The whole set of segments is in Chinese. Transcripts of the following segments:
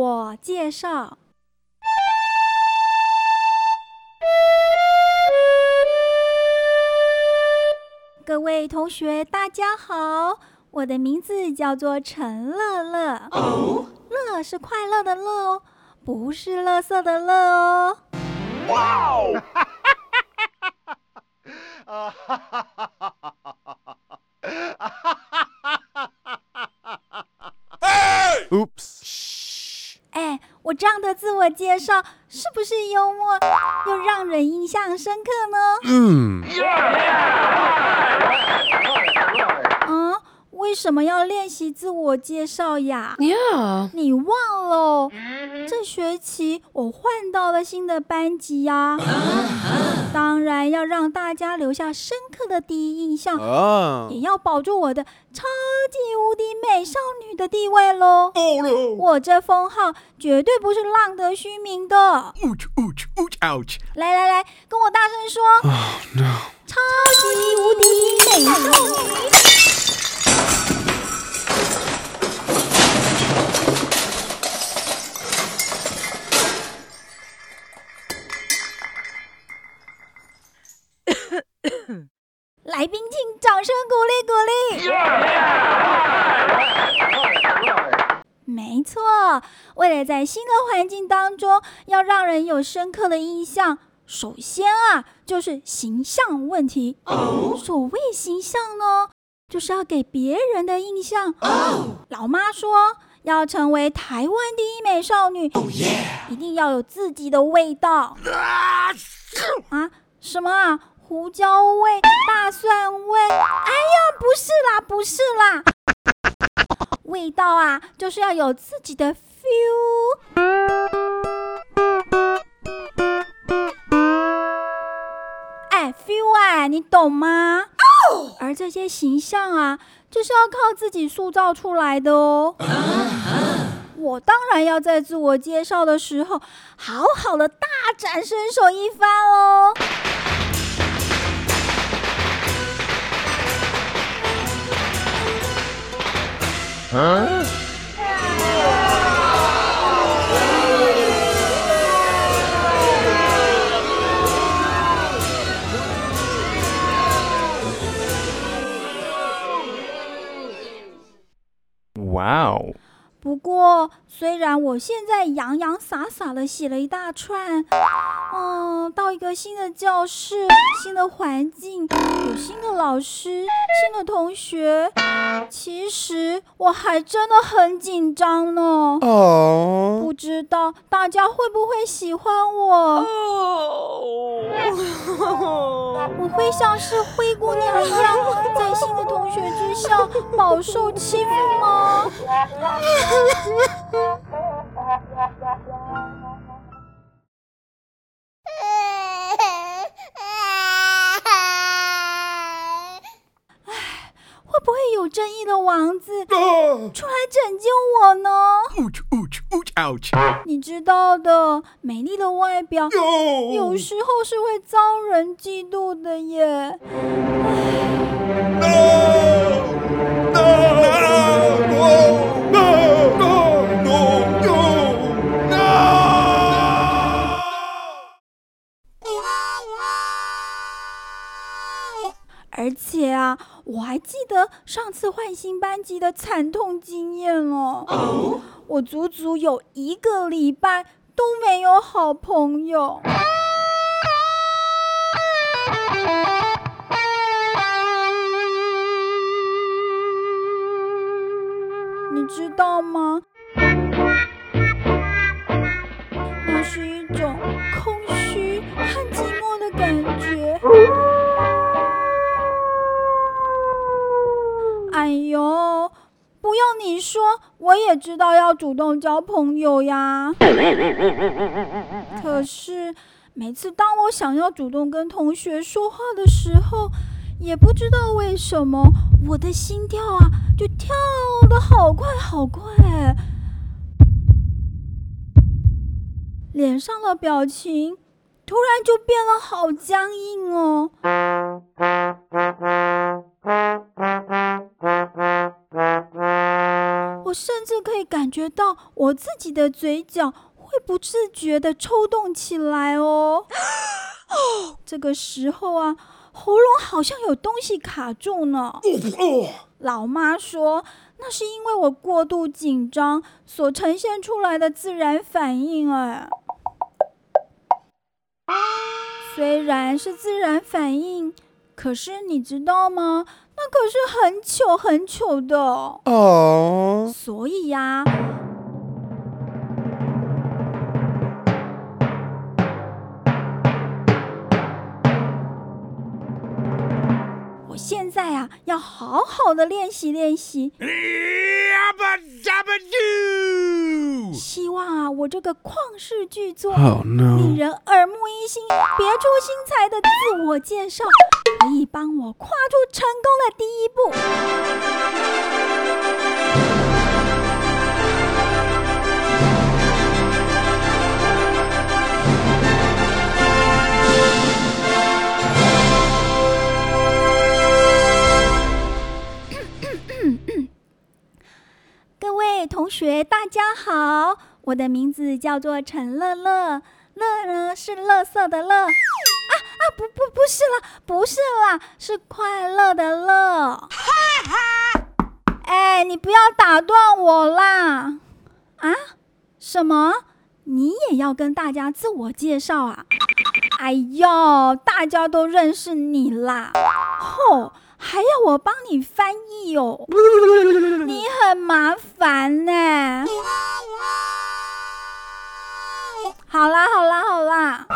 我介绍。各位同学，大家好，我的名字叫做陈乐乐。哦，乐是快乐的乐哦，不是乐色的乐哦。哇哦！啊哈哈哈哈哈！Oops！这样的自我介绍是不是幽默又让人印象深刻呢？嗯。为什么要练习自我介绍呀？你忘了？这学期我换到了新的班级呀，当然要让大家留下深刻的第一印象，也要保住我的超级无敌美少女的地位喽。我这封号绝对不是浪得虚名的。来来来，跟我大声说：超级无敌美少女！来宾，请掌声鼓励鼓励。没错，为了在新的环境当中要让人有深刻的印象，首先啊就是形象问题。所谓形象呢，就是要给别人的印象。老妈说，要成为台湾第一美少女，一定要有自己的味道。啊？什么啊？胡椒味、大蒜味，哎呀，不是啦，不是啦，味道啊，就是要有自己的 feel。哎，feel 哎，你懂吗？而这些形象啊，就是要靠自己塑造出来的哦。我当然要在自我介绍的时候，好好的大展身手一番哦。嗯。哇哦！不过，虽然我现在洋洋洒洒的写了一大串，嗯，到一个新的教室、新的环境、有新的老师、新的同学，其实我还真的很紧张呢。哦，不知道大家会不会喜欢我？我会像是灰姑娘一样，在新的同学之下饱受欺负吗？会不会有正义的王子出来拯救我呢？你知道的，美丽的外表有时候是会遭人嫉妒的耶。而我还记得上次换新班级的惨痛经验哦。我足足有一个礼拜都没有好朋友。你知道吗？那是呦，不用你说，我也知道要主动交朋友呀。可是每次当我想要主动跟同学说话的时候，也不知道为什么我的心跳啊就跳得好快好快，脸上的表情突然就变得好僵硬哦。我我甚至可以感觉到我自己的嘴角会不自觉的抽动起来哦。这个时候啊，喉咙好像有东西卡住呢。老妈说，那是因为我过度紧张所呈现出来的自然反应。哎，虽然是自然反应，可是你知道吗？那可是很糗很糗的哦。所以呀。现在啊，要好好的练习练习。希望啊，我这个旷世巨作、令人耳目一新、别出心裁的自我介绍，可以帮我跨出成功的第一步。学，大家好，我的名字叫做陈乐乐，乐呢是乐色的乐，啊啊不不不是啦，不是啦，是快乐的乐。哈哈哎，你不要打断我啦！啊？什么？你也要跟大家自我介绍啊？哎呦，大家都认识你啦！吼！还要我帮你翻译哦，你很麻烦呢。好啦好啦好啦，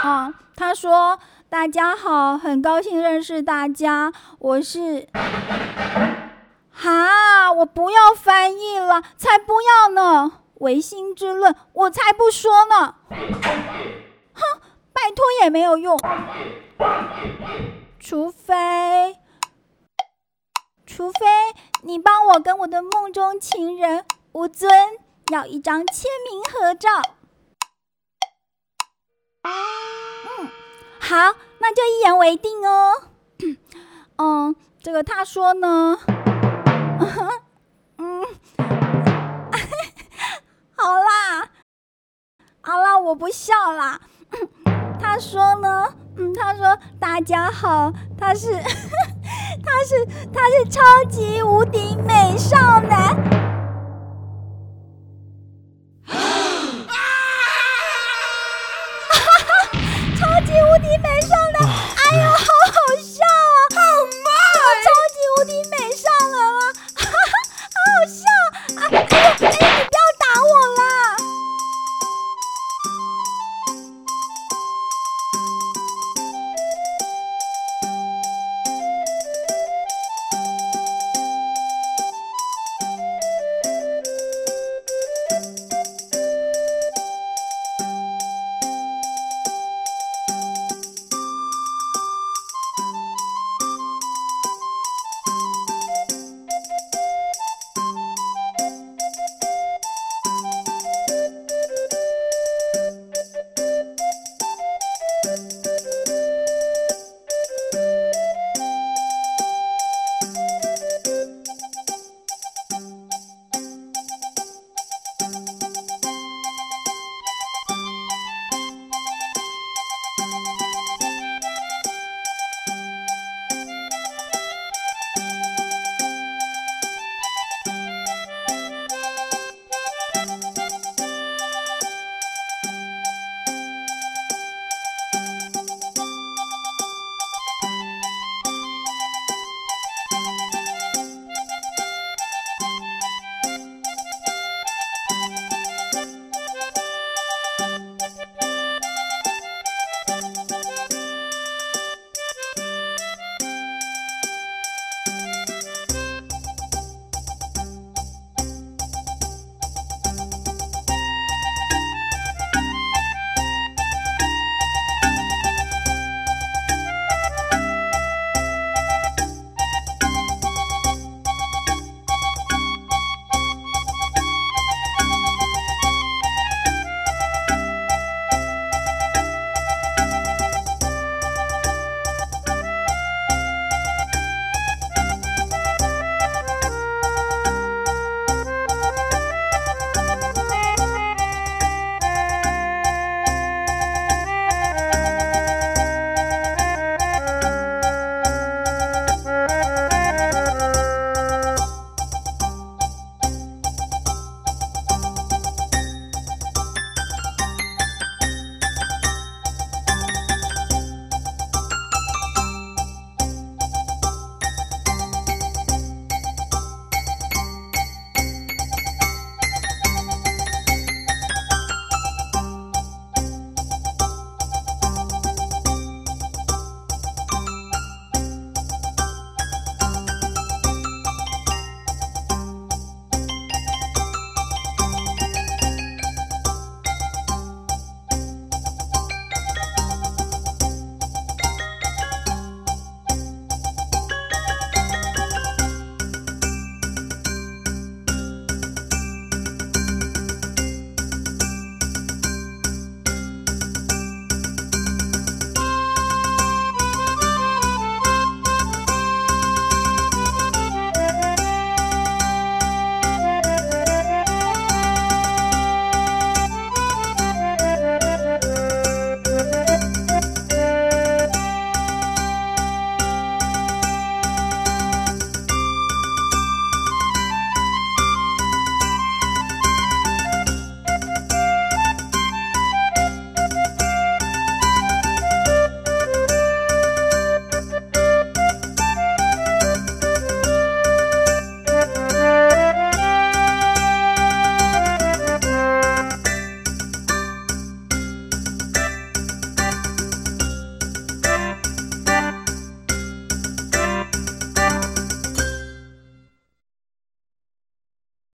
好，他说大家好，很高兴认识大家，我是。哈，我不要翻译了，才不要呢！唯心之论，我才不说呢。哼，拜托也没有用。除非，除非你帮我跟我的梦中情人吴尊要一张签名合照。嗯，好，那就一言为定哦。嗯，这个他说呢，嗯，好啦，好啦，我不笑啦。他说呢。嗯，他说：“大家好，他是，他是，他是超级无敌美少男。”